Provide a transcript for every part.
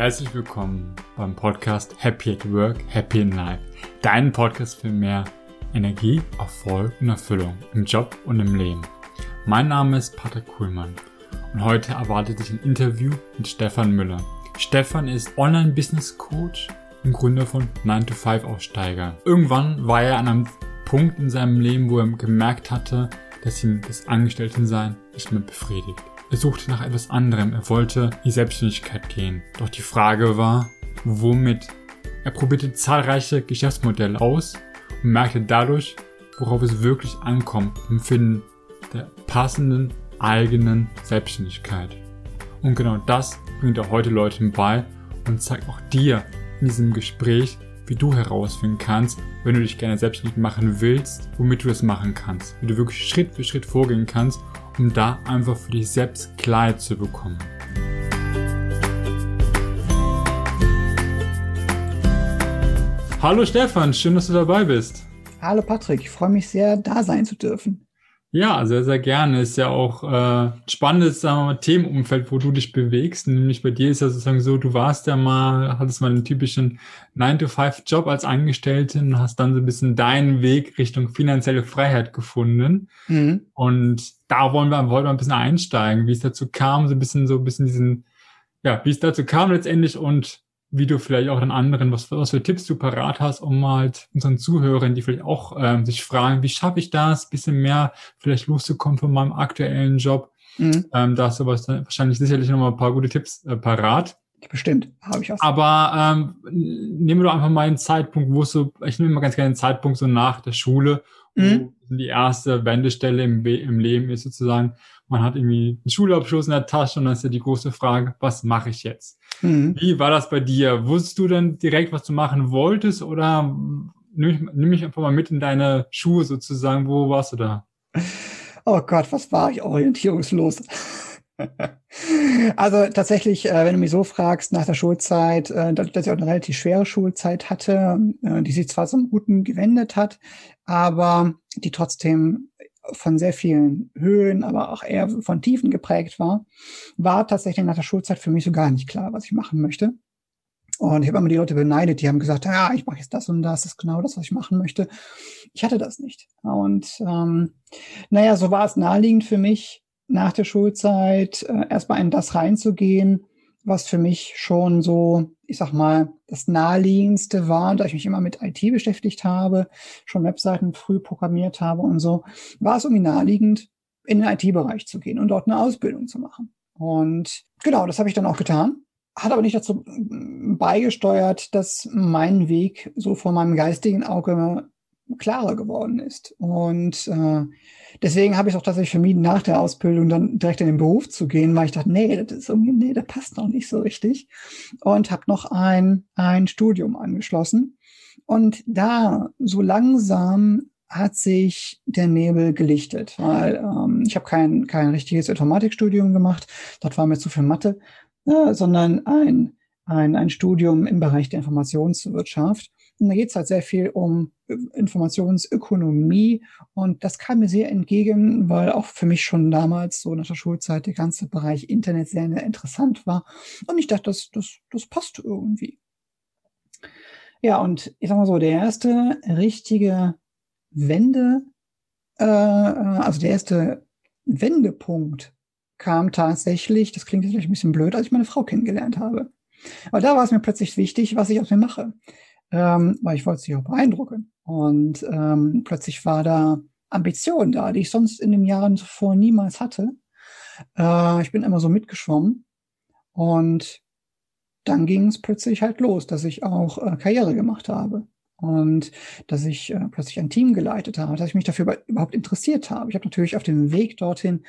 Herzlich willkommen beim Podcast Happy at Work, Happy in Life. Dein Podcast für mehr Energie, Erfolg und Erfüllung im Job und im Leben. Mein Name ist Patrick Kuhlmann und heute erwartet dich ein Interview mit Stefan Müller. Stefan ist Online-Business Coach und Gründer von 9-to-5-Aussteiger. Irgendwann war er an einem Punkt in seinem Leben, wo er gemerkt hatte, dass ihm das Angestelltensein nicht mehr befriedigt. Er suchte nach etwas anderem, er wollte in die Selbstständigkeit gehen. Doch die Frage war, womit? Er probierte zahlreiche Geschäftsmodelle aus und merkte dadurch, worauf es wirklich ankommt im Finden der passenden eigenen Selbstständigkeit. Und genau das bringt er heute Leuten bei und zeigt auch dir in diesem Gespräch, wie du herausfinden kannst, wenn du dich gerne selbstständig machen willst, womit du das machen kannst, wie du wirklich Schritt für Schritt vorgehen kannst, um da einfach für dich selbst Klarheit zu bekommen. Hallo Stefan, schön, dass du dabei bist. Hallo Patrick, ich freue mich sehr, da sein zu dürfen. Ja, sehr, sehr gerne. Ist ja auch äh, spannendes sagen wir mal, Themenumfeld, wo du dich bewegst. Nämlich bei dir ist ja sozusagen so, du warst ja mal, hattest mal einen typischen 9-to-5-Job als Angestellte und hast dann so ein bisschen deinen Weg Richtung finanzielle Freiheit gefunden. Mhm. Und da wollen wir, wollen wir ein bisschen einsteigen, wie es dazu kam, so ein bisschen, so ein bisschen diesen, ja, wie es dazu kam letztendlich und wie du vielleicht auch den anderen, was, was für Tipps du parat hast, um mal unseren Zuhörern, die vielleicht auch ähm, sich fragen, wie schaffe ich das, bisschen mehr vielleicht loszukommen von meinem aktuellen Job. Mhm. Ähm, da hast du was, wahrscheinlich sicherlich noch mal ein paar gute Tipps äh, parat. Bestimmt, habe ich auch. Aber ähm, nehmen wir doch einfach mal einen Zeitpunkt, wo so, ich nehme mal ganz gerne einen Zeitpunkt so nach der Schule, mhm. wo die erste Wendestelle im, im Leben ist sozusagen, man hat irgendwie einen Schulabschluss in der Tasche und dann ist ja die große Frage, was mache ich jetzt? Mhm. Wie war das bei dir? Wusstest du denn direkt, was du machen wolltest oder nimm, nimm mich einfach mal mit in deine Schuhe sozusagen. Wo warst du da? Oh Gott, was war ich orientierungslos? also tatsächlich, äh, wenn du mich so fragst, nach der Schulzeit, äh, dass, dass ich auch eine relativ schwere Schulzeit hatte, äh, die sich zwar zum Guten gewendet hat, aber die trotzdem von sehr vielen Höhen, aber auch eher von Tiefen geprägt war, war tatsächlich nach der Schulzeit für mich so gar nicht klar, was ich machen möchte. Und ich habe immer die Leute beneidet, die haben gesagt, ja, ich mache jetzt das und das, das ist genau das, was ich machen möchte. Ich hatte das nicht. Und ähm, naja, so war es naheliegend für mich, nach der Schulzeit äh, erstmal in das reinzugehen, was für mich schon so, ich sag mal, das naheliegendste war, da ich mich immer mit IT beschäftigt habe, schon Webseiten früh programmiert habe und so, war es irgendwie naheliegend, in den IT-Bereich zu gehen und dort eine Ausbildung zu machen. Und genau, das habe ich dann auch getan. Hat aber nicht dazu mm, beigesteuert, dass mein Weg so vor meinem geistigen Auge klarer geworden ist. Und äh, deswegen habe ich auch tatsächlich vermieden, nach der Ausbildung dann direkt in den Beruf zu gehen, weil ich dachte, nee, das ist irgendwie, nee, das passt noch nicht so richtig. Und habe noch ein, ein Studium angeschlossen. Und da so langsam hat sich der Nebel gelichtet, weil ähm, ich habe kein, kein richtiges Informatikstudium gemacht, dort war mir zu viel Mathe, äh, sondern ein, ein, ein Studium im Bereich der Informationswirtschaft. Da geht es halt sehr viel um Informationsökonomie und das kam mir sehr entgegen, weil auch für mich schon damals so nach der Schulzeit der ganze Bereich Internet sehr, sehr interessant war und ich dachte, das, das, das passt irgendwie. Ja, und ich sag mal so, der erste richtige Wende, äh, also der erste Wendepunkt kam tatsächlich, das klingt jetzt vielleicht ein bisschen blöd, als ich meine Frau kennengelernt habe. Aber da war es mir plötzlich wichtig, was ich aus mir mache ähm, weil ich wollte sie auch beeindrucken. Und ähm, plötzlich war da Ambition da, die ich sonst in den Jahren zuvor niemals hatte. Äh, ich bin immer so mitgeschwommen und dann ging es plötzlich halt los, dass ich auch äh, Karriere gemacht habe und dass ich äh, plötzlich ein Team geleitet habe, dass ich mich dafür überhaupt interessiert habe. Ich habe natürlich auf dem Weg dorthin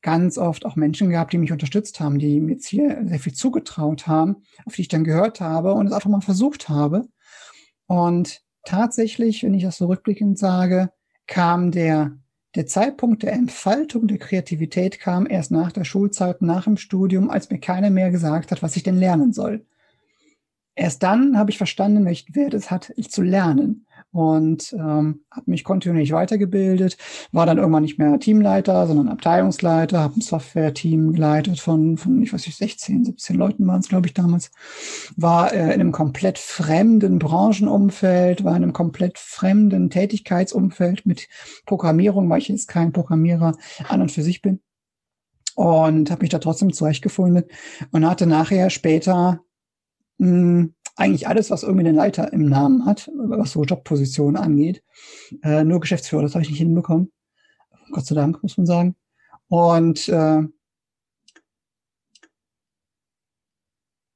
ganz oft auch Menschen gehabt, die mich unterstützt haben, die mir jetzt hier sehr viel zugetraut haben, auf die ich dann gehört habe und es einfach mal versucht habe. Und tatsächlich, wenn ich das so rückblickend sage, kam der, der Zeitpunkt der Entfaltung der Kreativität kam erst nach der Schulzeit, nach dem Studium, als mir keiner mehr gesagt hat, was ich denn lernen soll. erst dann habe ich verstanden, welchen Wert es hat, zu lernen und ähm, habe mich kontinuierlich weitergebildet, war dann irgendwann nicht mehr Teamleiter, sondern Abteilungsleiter, habe ein Software-Team geleitet von, von, ich weiß nicht, 16, 17 Leuten waren es, glaube ich, damals, war äh, in einem komplett fremden Branchenumfeld, war in einem komplett fremden Tätigkeitsumfeld. Mit Programmierung, weil ich jetzt kein Programmierer an und für sich bin. Und habe mich da trotzdem zurechtgefunden und hatte nachher später mh, hm, eigentlich alles, was irgendwie einen Leiter im Namen hat, was so Jobpositionen angeht. Äh, nur Geschäftsführer, das habe ich nicht hinbekommen. Gott sei Dank, muss man sagen. Und äh,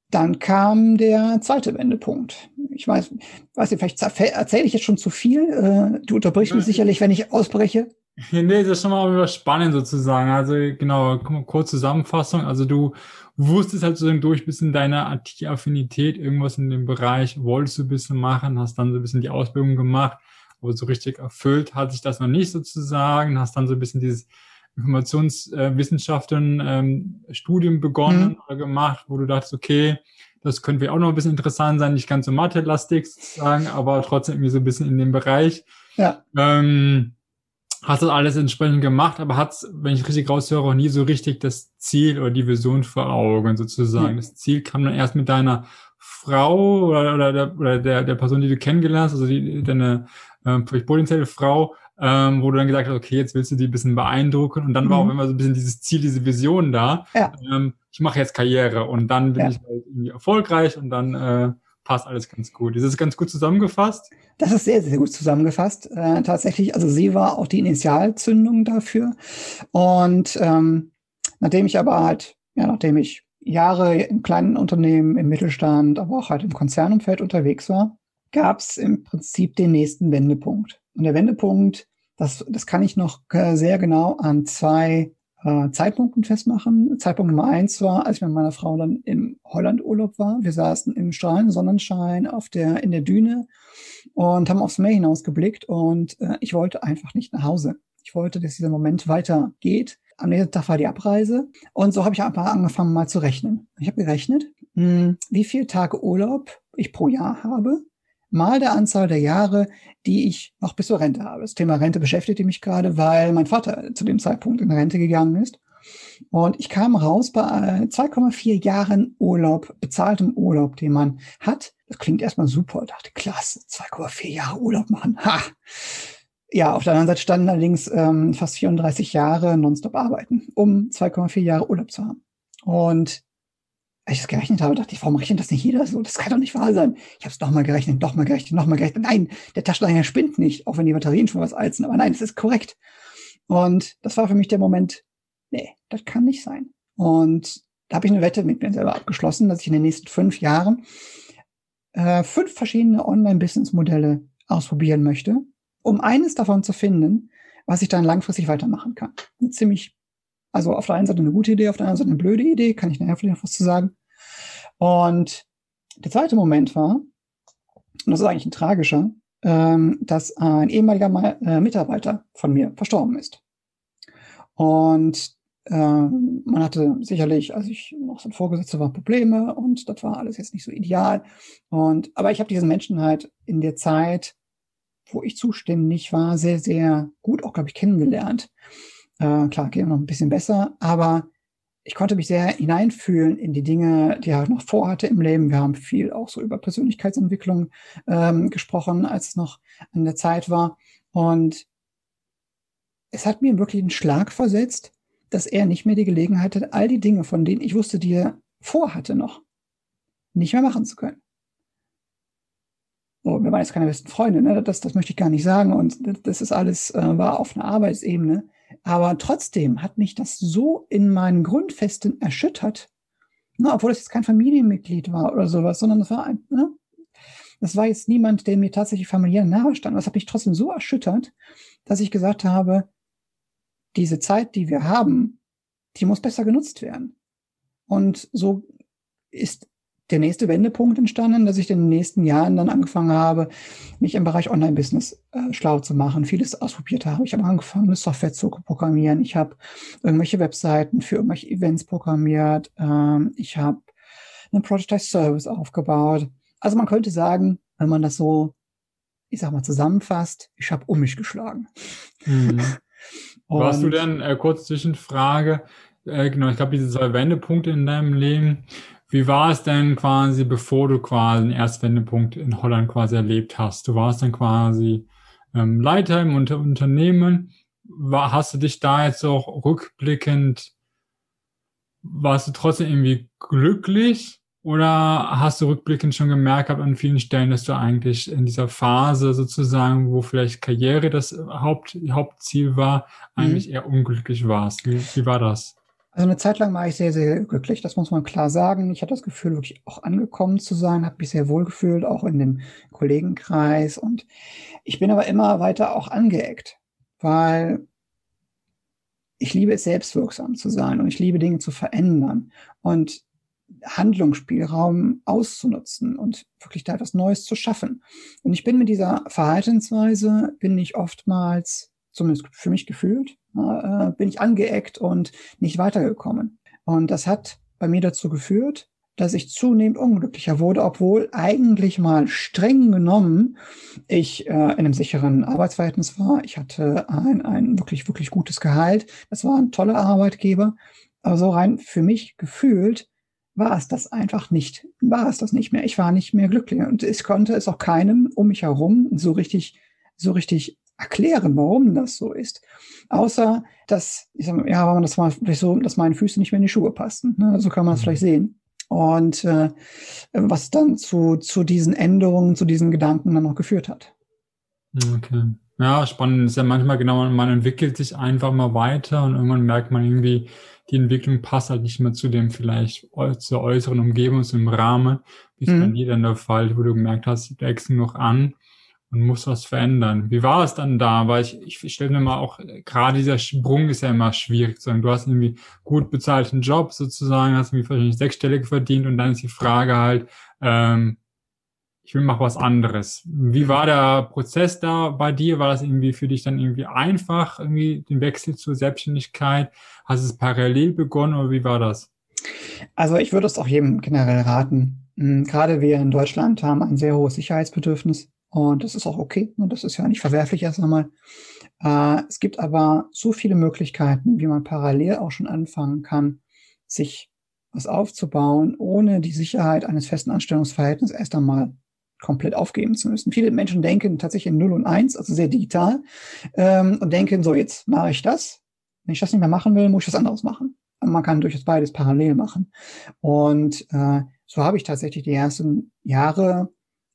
dann kam der zweite Wendepunkt. Ich weiß, weiß nicht, vielleicht erzähle ich jetzt schon zu viel. Äh, du unterbrichst mich sicherlich, wenn ich ausbreche. Nee, das ist schon mal spannend sozusagen. Also genau, kurz Zusammenfassung. Also du wusstest halt sozusagen durch bisschen deine IT-Affinität, irgendwas in dem Bereich wolltest du ein bisschen machen, hast dann so ein bisschen die Ausbildung gemacht, aber so richtig erfüllt hat sich das noch nicht sozusagen, hast dann so ein bisschen dieses Informationswissenschaften äh, ähm, Studium begonnen mhm. oder gemacht, wo du dachtest, okay, das könnte auch noch ein bisschen interessant sein, nicht ganz so Mathe-lastig sozusagen, aber trotzdem irgendwie so ein bisschen in dem Bereich. Ja. Ähm, hast das alles entsprechend gemacht, aber hat, wenn ich richtig raushöre, auch nie so richtig das Ziel oder die Vision vor Augen sozusagen. Mhm. Das Ziel kam dann erst mit deiner Frau oder, oder, der, oder der, der Person, die du kennengelernt hast, also die, deine ähm, potenzielle Frau, ähm, wo du dann gesagt hast, okay, jetzt willst du die ein bisschen beeindrucken und dann mhm. war auch immer so ein bisschen dieses Ziel, diese Vision da. Ja. Ähm, ich mache jetzt Karriere und dann bin ja. ich halt irgendwie erfolgreich und dann äh, passt alles ganz gut. Ist das ganz gut zusammengefasst? Das ist sehr, sehr gut zusammengefasst. Äh, tatsächlich, also sie war auch die Initialzündung dafür. Und ähm, nachdem ich aber halt, ja, nachdem ich Jahre im kleinen Unternehmen, im Mittelstand, aber auch halt im Konzernumfeld unterwegs war, gab es im Prinzip den nächsten Wendepunkt. Und der Wendepunkt, das, das kann ich noch äh, sehr genau an zwei äh, Zeitpunkten festmachen. Zeitpunkt Nummer eins war, als ich mit meiner Frau dann im Holland Urlaub war. Wir saßen im strahlenden Sonnenschein auf der, in der Düne und haben aufs Meer hinausgeblickt und äh, ich wollte einfach nicht nach Hause. Ich wollte, dass dieser Moment weitergeht. Am nächsten Tag war die Abreise und so habe ich einfach angefangen mal zu rechnen. Ich habe gerechnet, mh, hm, wie viele Tage Urlaub ich pro Jahr habe mal der Anzahl der Jahre, die ich noch bis zur Rente habe. Das Thema Rente beschäftigte mich gerade, weil mein Vater zu dem Zeitpunkt in Rente gegangen ist. Und ich kam raus bei 2,4 äh, Jahren Urlaub, bezahltem Urlaub, den man hat. Das klingt erstmal super. Ich dachte, klasse, 2,4 Jahre Urlaub machen. Ha! Ja, auf der anderen Seite standen allerdings ähm, fast 34 Jahre nonstop arbeiten, um 2,4 Jahre Urlaub zu haben. Und als ich das gerechnet habe, dachte ich, warum rechnet das nicht jeder so? Das kann doch nicht wahr sein. Ich habe es nochmal gerechnet, nochmal gerechnet, nochmal gerechnet. Nein, der Taschenrechner spinnt nicht, auch wenn die Batterien schon was sind. Aber nein, es ist korrekt. Und das war für mich der Moment, nee, das kann nicht sein. Und da habe ich eine Wette mit mir selber abgeschlossen, dass ich in den nächsten fünf Jahren äh, fünf verschiedene Online-Business-Modelle ausprobieren möchte, um eines davon zu finden, was ich dann langfristig weitermachen kann. Eine ziemlich also auf der einen Seite eine gute Idee, auf der anderen Seite eine blöde Idee, kann ich nachher vielleicht noch was zu sagen. Und der zweite Moment war, und das ist eigentlich ein tragischer, ähm, dass ein ehemaliger äh, Mitarbeiter von mir verstorben ist. Und äh, man hatte sicherlich, als ich noch so ein Vorgesetzter war, Probleme und das war alles jetzt nicht so ideal. Und aber ich habe diesen Menschen halt in der Zeit, wo ich zuständig war, sehr, sehr gut auch, glaube ich, kennengelernt. Äh, klar, geht noch ein bisschen besser, aber ich konnte mich sehr hineinfühlen in die Dinge, die er noch vorhatte im Leben. Wir haben viel auch so über Persönlichkeitsentwicklung ähm, gesprochen, als es noch an der Zeit war. Und es hat mir wirklich einen Schlag versetzt, dass er nicht mehr die Gelegenheit hat, all die Dinge, von denen ich wusste, die er vorhatte noch, nicht mehr machen zu können. So, wir waren jetzt keine besten Freunde, ne? das, das möchte ich gar nicht sagen. Und das ist alles, äh, war auf einer Arbeitsebene. Aber trotzdem hat mich das so in meinen Grundfesten erschüttert, ne, obwohl es jetzt kein Familienmitglied war oder sowas, sondern es war ein, ne, das war jetzt niemand, der mir tatsächlich familiär nahe stand. Das hat mich trotzdem so erschüttert, dass ich gesagt habe, diese Zeit, die wir haben, die muss besser genutzt werden. Und so ist der nächste Wendepunkt entstanden, dass ich in den nächsten Jahren dann angefangen habe, mich im Bereich Online-Business äh, schlau zu machen, vieles ausprobiert habe. Ich habe angefangen, eine Software zu programmieren. Ich habe irgendwelche Webseiten für irgendwelche Events programmiert. Ähm, ich habe einen Prototype Service aufgebaut. Also man könnte sagen, wenn man das so, ich sag mal, zusammenfasst, ich habe um mich geschlagen. Mhm. Warst du denn, äh, kurz Zwischenfrage, äh, genau, ich glaube, diese zwei Wendepunkte in deinem Leben, wie war es denn quasi, bevor du quasi den Erstwendepunkt in Holland quasi erlebt hast? Du warst dann quasi ähm, Leiter im Unter Unternehmen. War, hast du dich da jetzt auch rückblickend, warst du trotzdem irgendwie glücklich? Oder hast du rückblickend schon gemerkt an vielen Stellen, dass du eigentlich in dieser Phase sozusagen, wo vielleicht Karriere das Haupt, Hauptziel war, eigentlich mhm. eher unglücklich warst? Wie, wie war das? Also eine Zeit lang war ich sehr, sehr glücklich, das muss man klar sagen. Ich hatte das Gefühl, wirklich auch angekommen zu sein, habe mich sehr wohl gefühlt, auch in dem Kollegenkreis. Und ich bin aber immer weiter auch angeeckt, weil ich liebe es, selbstwirksam zu sein und ich liebe Dinge zu verändern und Handlungsspielraum auszunutzen und wirklich da etwas Neues zu schaffen. Und ich bin mit dieser Verhaltensweise, bin ich oftmals, zumindest für mich gefühlt, äh, bin ich angeeckt und nicht weitergekommen. Und das hat bei mir dazu geführt, dass ich zunehmend unglücklicher wurde, obwohl eigentlich mal streng genommen ich äh, in einem sicheren Arbeitsverhältnis war. Ich hatte ein, ein wirklich, wirklich gutes Gehalt. Das war ein toller Arbeitgeber. Aber so rein für mich gefühlt war es das einfach nicht. War es das nicht mehr. Ich war nicht mehr glücklich. Und ich konnte es auch keinem um mich herum so richtig, so richtig erklären, warum das so ist. Außer, dass, ich sag, ja, warum das mal vielleicht so, dass meine Füße nicht mehr in die Schuhe passten. Ne? So kann man es mhm. vielleicht sehen. Und äh, was dann zu, zu diesen Änderungen, zu diesen Gedanken dann noch geführt hat. Okay. Ja, spannend ist ja manchmal genau, man entwickelt sich einfach mal weiter und irgendwann merkt man irgendwie, die Entwicklung passt halt nicht mehr zu dem vielleicht zur äußeren Umgebung, zum Rahmen, wie es mhm. bei dir dann der Fall, wo du gemerkt hast, du wächst noch an und muss was verändern. Wie war es dann da? Weil ich, ich stelle mir mal auch, gerade dieser Sprung ist ja immer schwierig. Sagen, du hast irgendwie gut bezahlten Job sozusagen, hast irgendwie wahrscheinlich sechsstellig verdient und dann ist die Frage halt, ähm, ich will mal was anderes. Wie war der Prozess da bei dir? War das irgendwie für dich dann irgendwie einfach, irgendwie den Wechsel zur Selbstständigkeit? Hast du es parallel begonnen oder wie war das? Also ich würde es auch jedem generell raten. Hm, gerade wir in Deutschland haben ein sehr hohes Sicherheitsbedürfnis. Und das ist auch okay. Und das ist ja nicht verwerflich erst einmal. Äh, es gibt aber so viele Möglichkeiten, wie man parallel auch schon anfangen kann, sich was aufzubauen, ohne die Sicherheit eines festen Anstellungsverhältnisses erst einmal komplett aufgeben zu müssen. Viele Menschen denken tatsächlich in 0 und 1, also sehr digital, ähm, und denken, so, jetzt mache ich das. Wenn ich das nicht mehr machen will, muss ich was anderes machen. Und man kann durchaus beides parallel machen. Und äh, so habe ich tatsächlich die ersten Jahre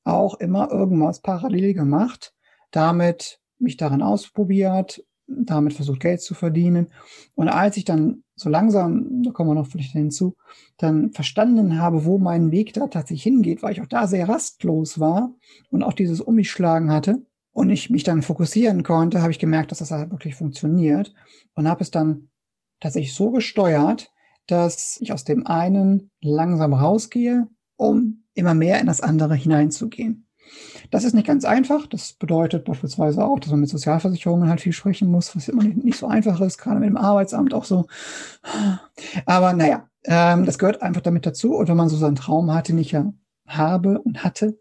auch immer irgendwas parallel gemacht, damit mich daran ausprobiert, damit versucht Geld zu verdienen. Und als ich dann so langsam, da kommen wir noch vielleicht hinzu, dann verstanden habe, wo mein Weg da tatsächlich hingeht, weil ich auch da sehr rastlos war und auch dieses Um mich schlagen hatte und ich mich dann fokussieren konnte, habe ich gemerkt, dass das halt wirklich funktioniert und habe es dann tatsächlich so gesteuert, dass ich aus dem einen langsam rausgehe, um immer mehr in das andere hineinzugehen. Das ist nicht ganz einfach. Das bedeutet beispielsweise auch, dass man mit Sozialversicherungen halt viel sprechen muss, was immer nicht, so einfach ist, gerade mit dem Arbeitsamt auch so. Aber naja, ähm, das gehört einfach damit dazu. Und wenn man so seinen Traum hatte, nicht ja habe und hatte,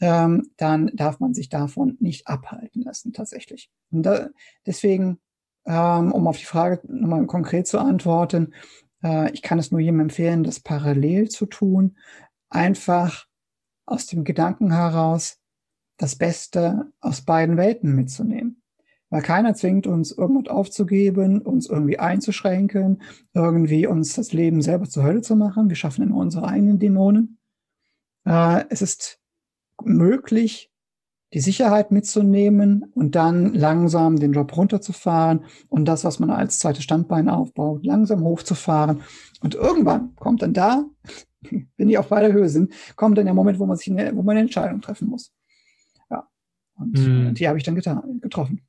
ähm, dann darf man sich davon nicht abhalten lassen, tatsächlich. Und da, deswegen, ähm, um auf die Frage nochmal konkret zu antworten, äh, ich kann es nur jedem empfehlen, das parallel zu tun, einfach aus dem Gedanken heraus, das Beste aus beiden Welten mitzunehmen. Weil keiner zwingt uns, irgendwas aufzugeben, uns irgendwie einzuschränken, irgendwie uns das Leben selber zur Hölle zu machen. Wir schaffen immer unsere eigenen Dämonen. Äh, es ist möglich, die Sicherheit mitzunehmen und dann langsam den Job runterzufahren und das, was man als zweites Standbein aufbaut, langsam hochzufahren. Und irgendwann kommt dann da wenn die auf beider Höhe sind, kommt dann der Moment, wo man sich eine, wo man eine Entscheidung treffen muss. Ja. Und hm. die habe ich dann getan, getroffen.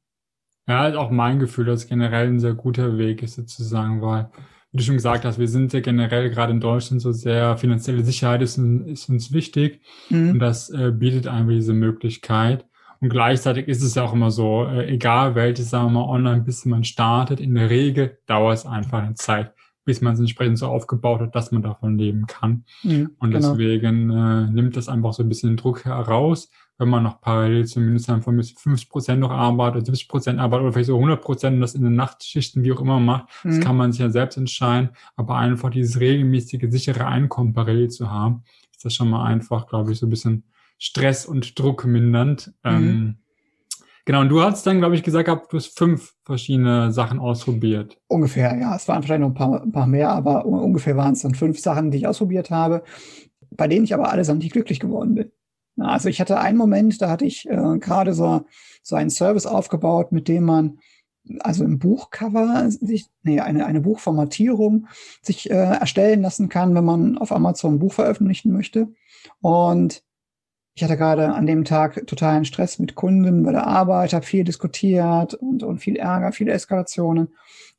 Ja, ist auch mein Gefühl, dass generell ein sehr guter Weg ist, sozusagen, weil, wie du schon gesagt hast, wir sind ja generell gerade in Deutschland so sehr, finanzielle Sicherheit ist, ist uns wichtig mhm. und das äh, bietet einfach diese Möglichkeit. Und gleichzeitig ist es ja auch immer so, äh, egal welches, sagen wir mal, online, bis man startet, in der Regel dauert es einfach eine Zeit, bis man es entsprechend so aufgebaut hat, dass man davon leben kann. Mhm, und genau. deswegen äh, nimmt das einfach so ein bisschen den Druck heraus, wenn man noch parallel zumindest dann von 50 Prozent noch arbeitet, 70 Prozent arbeitet oder vielleicht so 100 Prozent und das in den Nachtschichten wie auch immer macht. Mhm. Das kann man sich ja selbst entscheiden. Aber einfach dieses regelmäßige, sichere Einkommen parallel zu haben, ist das schon mal einfach, glaube ich, so ein bisschen Stress und Druck mindernd. Mhm. Ähm, Genau, und du hast dann, glaube ich, gesagt gehabt, du hast fünf verschiedene Sachen ausprobiert. Ungefähr, ja. Es waren wahrscheinlich noch ein paar, ein paar mehr, aber ungefähr waren es dann fünf Sachen, die ich ausprobiert habe, bei denen ich aber allesamt nicht glücklich geworden bin. Also ich hatte einen Moment, da hatte ich äh, gerade so, so einen Service aufgebaut, mit dem man also im Buchcover sich, nee, eine, eine Buchformatierung sich äh, erstellen lassen kann, wenn man auf Amazon ein Buch veröffentlichen möchte. Und ich hatte gerade an dem Tag totalen Stress mit Kunden bei der Arbeit, habe viel diskutiert und, und viel Ärger, viele Eskalationen.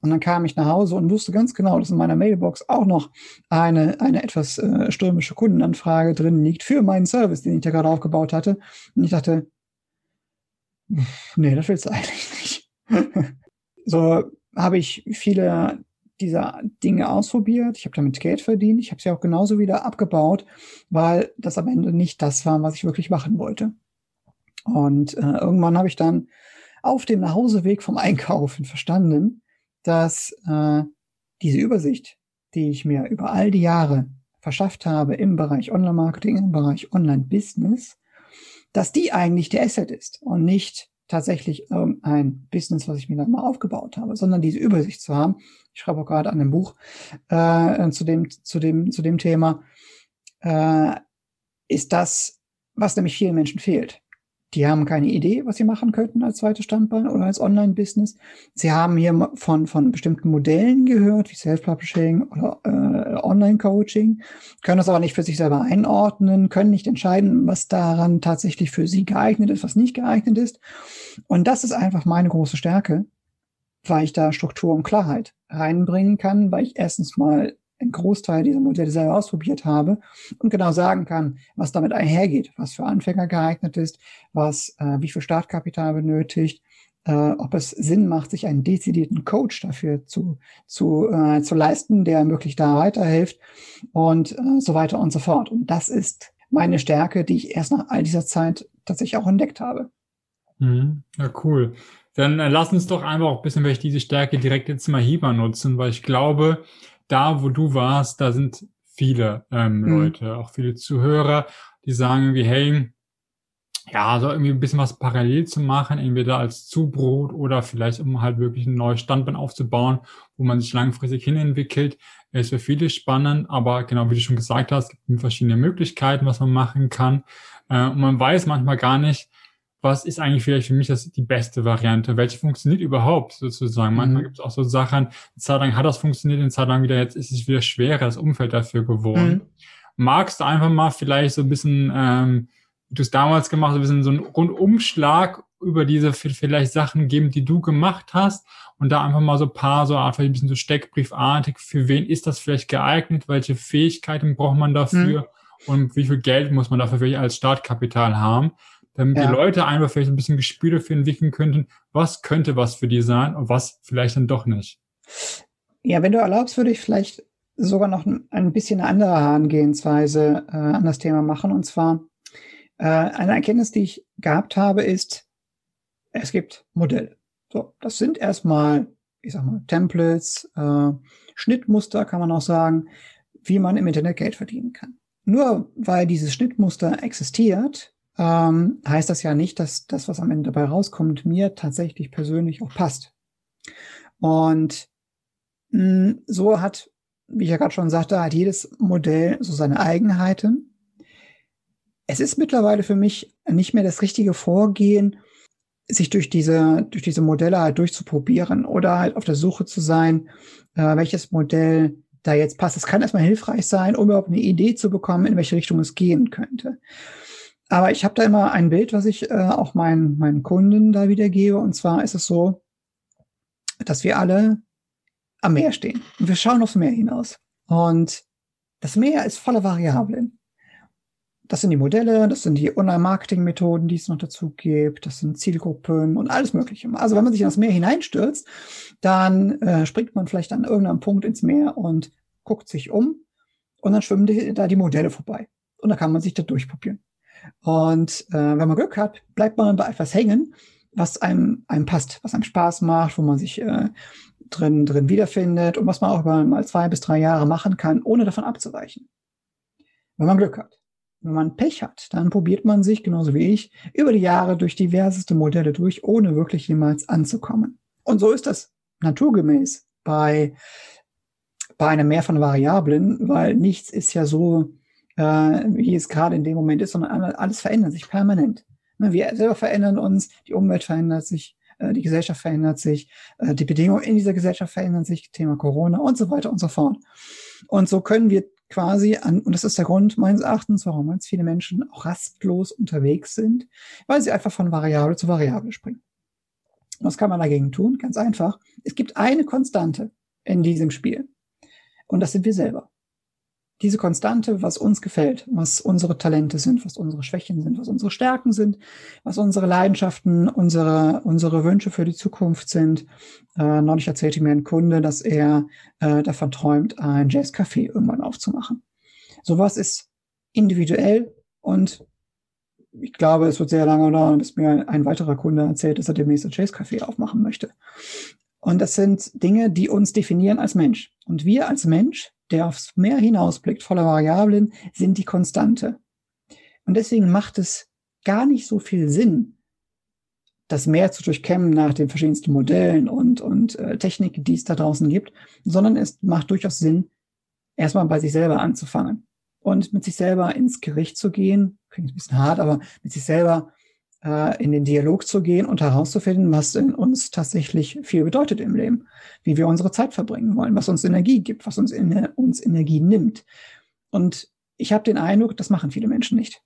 Und dann kam ich nach Hause und wusste ganz genau, dass in meiner Mailbox auch noch eine, eine etwas äh, stürmische Kundenanfrage drin liegt für meinen Service, den ich da gerade aufgebaut hatte. Und ich dachte, nee, das willst du eigentlich nicht. so habe ich viele dieser Dinge ausprobiert. Ich habe damit Geld verdient. Ich habe sie auch genauso wieder abgebaut, weil das am Ende nicht das war, was ich wirklich machen wollte. Und äh, irgendwann habe ich dann auf dem Nachhauseweg vom Einkaufen verstanden, dass äh, diese Übersicht, die ich mir über all die Jahre verschafft habe im Bereich Online-Marketing, im Bereich Online-Business, dass die eigentlich der Asset ist und nicht tatsächlich irgendein Business, was ich mir dann mal aufgebaut habe, sondern diese Übersicht zu haben. Ich schreibe auch gerade an einem Buch äh, zu dem zu dem zu dem Thema. Äh, ist das, was nämlich vielen Menschen fehlt. Die haben keine Idee, was sie machen könnten als zweites Standbein oder als Online-Business. Sie haben hier von, von bestimmten Modellen gehört, wie Self-Publishing oder äh, Online-Coaching, können das aber nicht für sich selber einordnen, können nicht entscheiden, was daran tatsächlich für sie geeignet ist, was nicht geeignet ist. Und das ist einfach meine große Stärke, weil ich da Struktur und Klarheit reinbringen kann, weil ich erstens mal einen Großteil dieser Modelle selber ausprobiert habe und genau sagen kann, was damit einhergeht, was für Anfänger geeignet ist, was, äh, wie viel Startkapital benötigt, äh, ob es Sinn macht, sich einen dezidierten Coach dafür zu, zu, äh, zu leisten, der wirklich da weiterhilft und äh, so weiter und so fort. Und das ist meine Stärke, die ich erst nach all dieser Zeit tatsächlich auch entdeckt habe. Mhm. Ja, cool. Dann äh, lass uns doch einfach auch ein bisschen, welche diese Stärke direkt jetzt mal hier nutzen, weil ich glaube, da, wo du warst, da sind viele ähm, mhm. Leute, auch viele Zuhörer, die sagen irgendwie, hey, ja, so irgendwie ein bisschen was parallel zu machen, entweder als Zubrot oder vielleicht um halt wirklich ein neues Standbein aufzubauen, wo man sich langfristig hinentwickelt, ist für viele spannend, aber genau wie du schon gesagt hast, es gibt verschiedene Möglichkeiten, was man machen kann. Äh, und man weiß manchmal gar nicht, was ist eigentlich vielleicht für mich das die beste Variante? Welche funktioniert überhaupt sozusagen? Mhm. Manchmal gibt es auch so Sachen, eine Zeit lang hat das funktioniert, eine Zeit lang wieder, jetzt ist es wieder schwerer, das Umfeld dafür geworden. Mhm. Magst du einfach mal vielleicht so ein bisschen, ähm, wie du es damals gemacht hast, ein bisschen so einen Rundumschlag über diese vielleicht Sachen geben, die du gemacht hast und da einfach mal so ein paar so Art, ein bisschen so steckbriefartig, für wen ist das vielleicht geeignet, welche Fähigkeiten braucht man dafür mhm. und wie viel Geld muss man dafür vielleicht als Startkapital haben damit ja. die Leute einfach vielleicht ein bisschen Gespür dafür entwickeln könnten, was könnte was für die sein und was vielleicht dann doch nicht. Ja, wenn du erlaubst, würde ich vielleicht sogar noch ein bisschen eine andere Herangehensweise äh, an das Thema machen. Und zwar äh, eine Erkenntnis, die ich gehabt habe, ist, es gibt Modelle. So, das sind erstmal, ich sag mal, Templates, äh, Schnittmuster, kann man auch sagen, wie man im Internet Geld verdienen kann. Nur weil dieses Schnittmuster existiert, ähm, heißt das ja nicht, dass das, was am Ende dabei rauskommt, mir tatsächlich persönlich auch passt. Und mh, hm, so hat, wie ich ja gerade schon sagte, hat jedes Modell so seine Eigenheiten. Es ist mittlerweile für mich nicht mehr das richtige Vorgehen, sich durch diese, durch diese Modelle halt durchzuprobieren oder halt auf der Suche zu sein, äh, welches Modell da jetzt passt. Es kann erstmal hilfreich sein, um überhaupt eine Idee zu bekommen, in welche Richtung es gehen könnte. Aber ich habe da immer ein Bild, was ich äh, auch meinen, meinen Kunden da wiedergebe. Und zwar ist es so, dass wir alle am Meer stehen. Und wir schauen aufs Meer hinaus. Und das Meer ist voller Variablen. das sind die Modelle, das sind die Online-Marketing-Methoden, die es noch dazu gibt, das sind Zielgruppen und alles Mögliche. Also wenn man sich in das Meer hineinstürzt, dann äh, springt man vielleicht an irgendeinem Punkt ins Meer und guckt sich um und dann schwimmen die, da die Modelle vorbei. Und da kann man sich da durchprobieren. Und äh, wenn man Glück hat, bleibt man bei etwas hängen, was einem, einem passt, was einem Spaß macht, wo man sich äh, drin, drin wiederfindet und was man auch über mal zwei bis drei Jahre machen kann, ohne davon abzuweichen. Wenn man Glück hat. Wenn man Pech hat, dann probiert man sich, genauso wie ich, über die Jahre durch diverseste Modelle durch, ohne wirklich jemals anzukommen. Und so ist das naturgemäß bei, bei einem Mehr von Variablen, weil nichts ist ja so, wie es gerade in dem Moment ist, sondern alles verändert sich permanent. Ne, wir selber verändern uns, die Umwelt verändert sich, äh, die Gesellschaft verändert sich, äh, die Bedingungen in dieser Gesellschaft verändern sich, Thema Corona und so weiter und so fort. Und so können wir quasi an, und das ist der Grund meines Erachtens, warum ganz viele Menschen auch rastlos unterwegs sind, weil sie einfach von Variable zu Variable springen. Was kann man dagegen tun? Ganz einfach. Es gibt eine Konstante in diesem Spiel. Und das sind wir selber diese Konstante, was uns gefällt, was unsere Talente sind, was unsere Schwächen sind, was unsere Stärken sind, was unsere Leidenschaften, unsere, unsere Wünsche für die Zukunft sind. Äh, neulich erzählte mir ein Kunde, dass er äh, davon träumt, ein Jazzcafé irgendwann aufzumachen. Sowas ist individuell und ich glaube, es wird sehr lange dauern, bis mir ein weiterer Kunde erzählt, dass er demnächst ein Jazzcafé aufmachen möchte. Und das sind Dinge, die uns definieren als Mensch. Und wir als Mensch der aufs Meer hinausblickt, voller Variablen, sind die Konstante. Und deswegen macht es gar nicht so viel Sinn, das Meer zu durchkämmen nach den verschiedensten Modellen und, und äh, Techniken, die es da draußen gibt, sondern es macht durchaus Sinn, erstmal bei sich selber anzufangen und mit sich selber ins Gericht zu gehen. Klingt ein bisschen hart, aber mit sich selber in den Dialog zu gehen und herauszufinden, was in uns tatsächlich viel bedeutet im Leben, wie wir unsere Zeit verbringen wollen, was uns Energie gibt, was uns, in, uns Energie nimmt. Und ich habe den Eindruck, das machen viele Menschen nicht,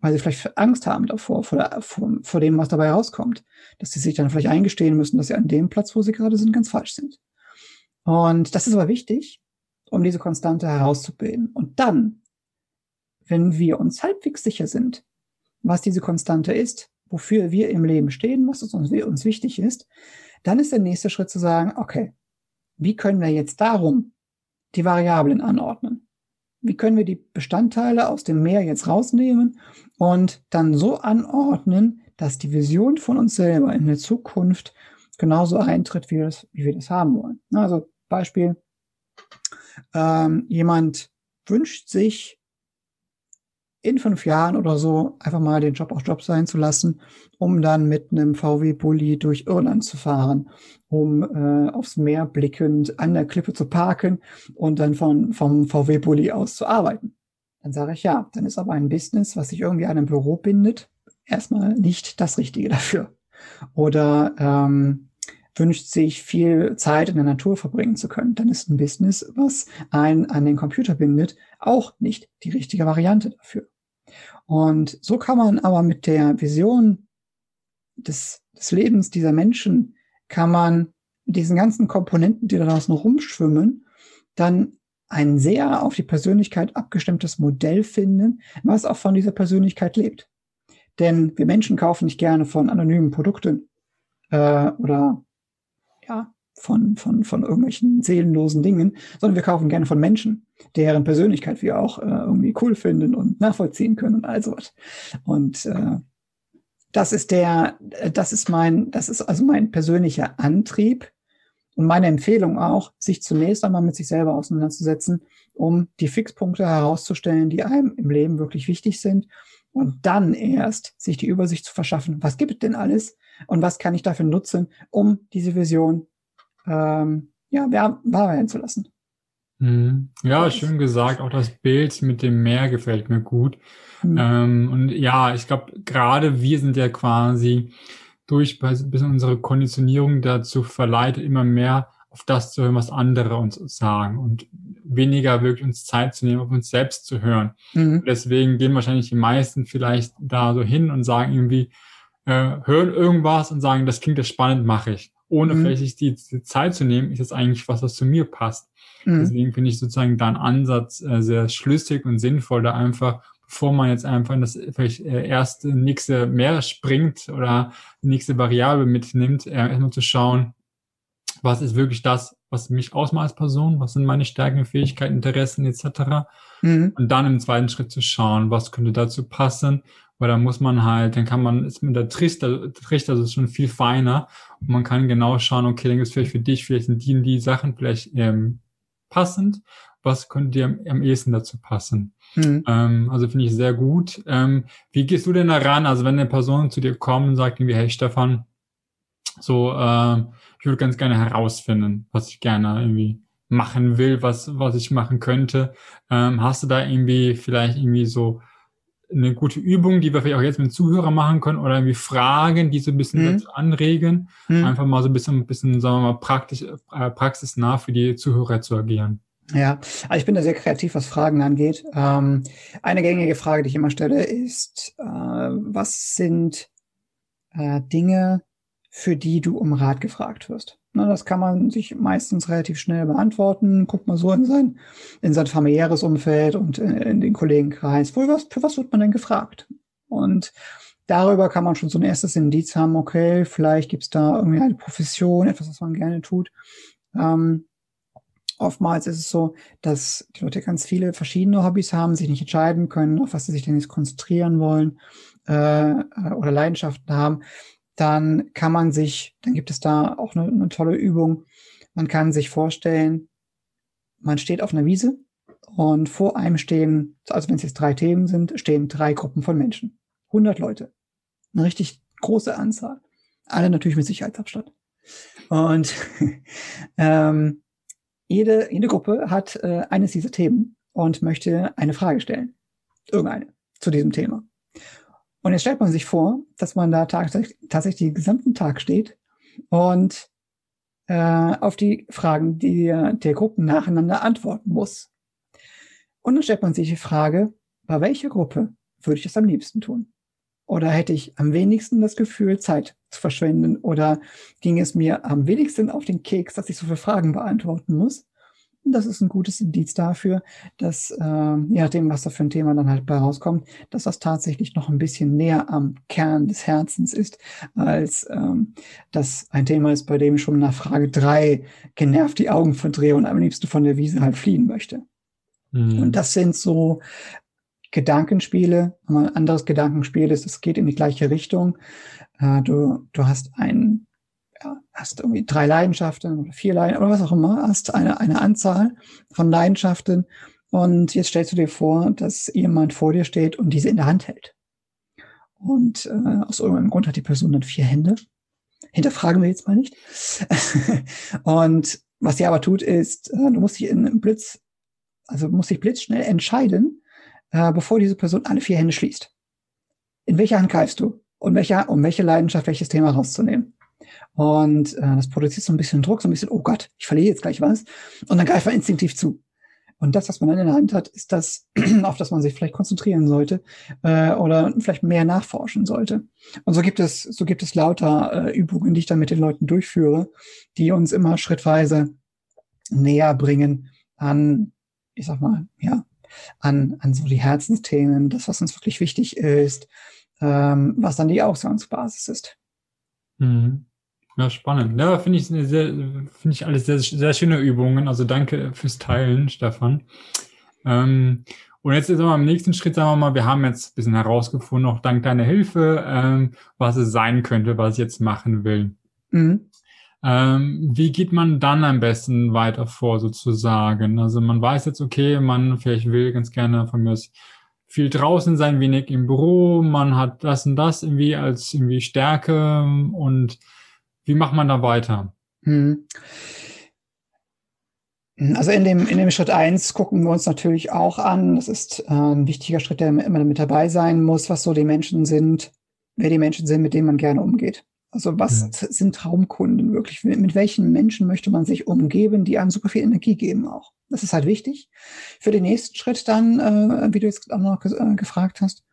weil sie vielleicht Angst haben davor, vor, der, vor, vor dem, was dabei rauskommt, dass sie sich dann vielleicht eingestehen müssen, dass sie an dem Platz, wo sie gerade sind, ganz falsch sind. Und das ist aber wichtig, um diese Konstante herauszubilden. Und dann, wenn wir uns halbwegs sicher sind, was diese Konstante ist, wofür wir im Leben stehen, was uns, uns wichtig ist, dann ist der nächste Schritt zu sagen, okay, wie können wir jetzt darum die Variablen anordnen? Wie können wir die Bestandteile aus dem Meer jetzt rausnehmen und dann so anordnen, dass die Vision von uns selber in der Zukunft genauso eintritt, wie wir das, wie wir das haben wollen. Also Beispiel, ähm, jemand wünscht sich in fünf Jahren oder so einfach mal den Job auch Job sein zu lassen, um dann mit einem VW-Bully durch Irland zu fahren, um äh, aufs Meer blickend an der Klippe zu parken und dann von, vom VW-Bully aus zu arbeiten. Dann sage ich ja, dann ist aber ein Business, was sich irgendwie an einem Büro bindet, erstmal nicht das Richtige dafür. Oder ähm, wünscht sich viel Zeit in der Natur verbringen zu können, dann ist ein Business, was einen an den Computer bindet, auch nicht die richtige Variante dafür. Und so kann man aber mit der Vision des, des Lebens dieser Menschen, kann man mit diesen ganzen Komponenten, die da draußen rumschwimmen, dann ein sehr auf die Persönlichkeit abgestimmtes Modell finden, was auch von dieser Persönlichkeit lebt. Denn wir Menschen kaufen nicht gerne von anonymen Produkten äh, oder ja, von, von, von irgendwelchen seelenlosen Dingen, sondern wir kaufen gerne von Menschen, deren Persönlichkeit wir auch äh, irgendwie cool finden und nachvollziehen können und all sowas. Und äh, das ist der, das ist mein, das ist also mein persönlicher Antrieb und meine Empfehlung auch, sich zunächst einmal mit sich selber auseinanderzusetzen, um die Fixpunkte herauszustellen, die einem im Leben wirklich wichtig sind und dann erst sich die Übersicht zu verschaffen, was gibt es denn alles und was kann ich dafür nutzen, um diese Vision ähm, ja, wahr werden zu lassen. Mhm. Ja, schön gesagt. Auch das Bild mit dem Meer gefällt mir gut. Mhm. Ähm, und ja, ich glaube, gerade wir sind ja quasi durch bis unsere Konditionierung dazu verleitet, immer mehr auf das zu hören, was andere uns sagen und weniger wirklich uns Zeit zu nehmen, auf uns selbst zu hören. Mhm. Deswegen gehen wahrscheinlich die meisten vielleicht da so hin und sagen irgendwie, äh, hören irgendwas und sagen, das klingt ja spannend, mache ich ohne mhm. vielleicht die, die, Zeit zu nehmen, ist das eigentlich was, was zu mir passt. Mhm. Deswegen finde ich sozusagen deinen Ansatz äh, sehr schlüssig und sinnvoll, da einfach, bevor man jetzt einfach in das vielleicht äh, erste nächste mehr springt oder die nächste Variable mitnimmt, äh, erstmal zu schauen, was ist wirklich das, was mich ausmacht als Person, was sind meine Stärken, Fähigkeiten, Interessen etc. Mhm. Und dann im zweiten Schritt zu schauen, was könnte dazu passen, weil da muss man halt, dann kann man, ist mit der Trichter, Trichter ist schon viel feiner und man kann genau schauen, okay, dann gibt es vielleicht für dich, vielleicht sind die und die Sachen vielleicht ähm, passend, was könnte dir am, am ehesten dazu passen. Mhm. Ähm, also finde ich sehr gut. Ähm, wie gehst du denn da ran? Also wenn eine Person zu dir kommt und sagt irgendwie, hey Stefan, so, äh, ich würde ganz gerne herausfinden, was ich gerne irgendwie machen will, was, was ich machen könnte. Ähm, hast du da irgendwie vielleicht irgendwie so eine gute Übung, die wir vielleicht auch jetzt mit Zuhörern machen können oder irgendwie Fragen, die so ein bisschen mhm. dazu anregen, mhm. einfach mal so ein bisschen, ein bisschen, sagen wir mal, praktisch, äh, praxisnah für die Zuhörer zu agieren. Ja, also ich bin da sehr kreativ, was Fragen angeht. Ähm, eine gängige Frage, die ich immer stelle, ist, äh, was sind äh, Dinge, für die du um Rat gefragt wirst? Na, das kann man sich meistens relativ schnell beantworten. Guckt mal so in sein, in sein familiäres Umfeld und in, in den Kollegenkreis. Für was, für was wird man denn gefragt? Und darüber kann man schon so ein erstes Indiz haben, okay, vielleicht gibt's da irgendwie eine Profession, etwas, was man gerne tut. Ähm, oftmals ist es so, dass die Leute ganz viele verschiedene Hobbys haben, sich nicht entscheiden können, auf was sie sich denn jetzt konzentrieren wollen äh, äh, oder Leidenschaften haben. Dann kann man sich, dann gibt es da auch eine, eine tolle Übung. Man kann sich vorstellen, man steht auf einer Wiese und vor einem stehen, also wenn es jetzt drei Themen sind, stehen drei Gruppen von Menschen. 100 Leute. Eine richtig große Anzahl. Alle natürlich mit Sicherheitsabstand. Und ähm, jede, jede Gruppe hat äh, eines dieser Themen und möchte eine Frage stellen. Irgendeine zu diesem Thema. Und jetzt stellt man sich vor, dass man da tatsächlich, tatsächlich den gesamten Tag steht und äh, auf die Fragen der, der Gruppen nacheinander antworten muss. Und dann stellt man sich die Frage, bei welcher Gruppe würde ich das am liebsten tun? Oder hätte ich am wenigsten das Gefühl, Zeit zu verschwenden? Oder ging es mir am wenigsten auf den Keks, dass ich so viele Fragen beantworten muss? Und das ist ein gutes Indiz dafür, dass, äh, je nachdem, was da für ein Thema dann halt bei rauskommt, dass das tatsächlich noch ein bisschen näher am Kern des Herzens ist, als ähm, das ein Thema ist, bei dem ich schon nach Frage drei genervt die Augen verdrehe und am liebsten von der Wiese halt fliehen möchte. Mhm. Und das sind so Gedankenspiele. Ein anderes Gedankenspiel ist, es geht in die gleiche Richtung. Äh, du, du hast ein, ja, hast irgendwie drei Leidenschaften oder vier Leidenschaften oder was auch immer, hast eine, eine Anzahl von Leidenschaften und jetzt stellst du dir vor, dass jemand vor dir steht und diese in der Hand hält. Und äh, aus irgendeinem Grund hat die Person dann vier Hände. Hinterfragen wir jetzt mal nicht. und was sie aber tut, ist, äh, du musst dich in Blitz, also musst dich blitzschnell entscheiden, äh, bevor diese Person alle vier Hände schließt. In welche Hand greifst du? Und welche, um welche Leidenschaft, welches Thema rauszunehmen? Und äh, das produziert so ein bisschen Druck, so ein bisschen, oh Gott, ich verliere jetzt gleich was. Und dann greift man instinktiv zu. Und das, was man dann in der Hand hat, ist das, auf das man sich vielleicht konzentrieren sollte äh, oder vielleicht mehr nachforschen sollte. Und so gibt es, so gibt es lauter äh, Übungen, die ich dann mit den Leuten durchführe, die uns immer schrittweise näher bringen an, ich sag mal, ja, an, an so die Herzensthemen, das, was uns wirklich wichtig ist, ähm, was dann die Ausgangsbasis ist. Mhm. Ja, spannend. Ja, finde ich, sehr, finde ich alles sehr, sehr schöne Übungen. Also danke fürs Teilen, Stefan. Ähm, und jetzt ist aber im nächsten Schritt, sagen wir mal, wir haben jetzt ein bisschen herausgefunden, auch dank deiner Hilfe, ähm, was es sein könnte, was ich jetzt machen will. Mhm. Ähm, wie geht man dann am besten weiter vor, sozusagen? Also man weiß jetzt, okay, man vielleicht will ganz gerne von mir aus viel draußen sein, wenig im Büro, man hat das und das irgendwie als irgendwie Stärke und wie macht man da weiter? Hm. Also in dem, in dem Schritt eins gucken wir uns natürlich auch an, das ist äh, ein wichtiger Schritt, der immer mit dabei sein muss, was so die Menschen sind, wer die Menschen sind, mit denen man gerne umgeht. Also was ja. sind Traumkunden wirklich? Mit welchen Menschen möchte man sich umgeben, die einem super viel Energie geben auch? Das ist halt wichtig. Für den nächsten Schritt dann, äh, wie du jetzt auch noch äh, gefragt hast,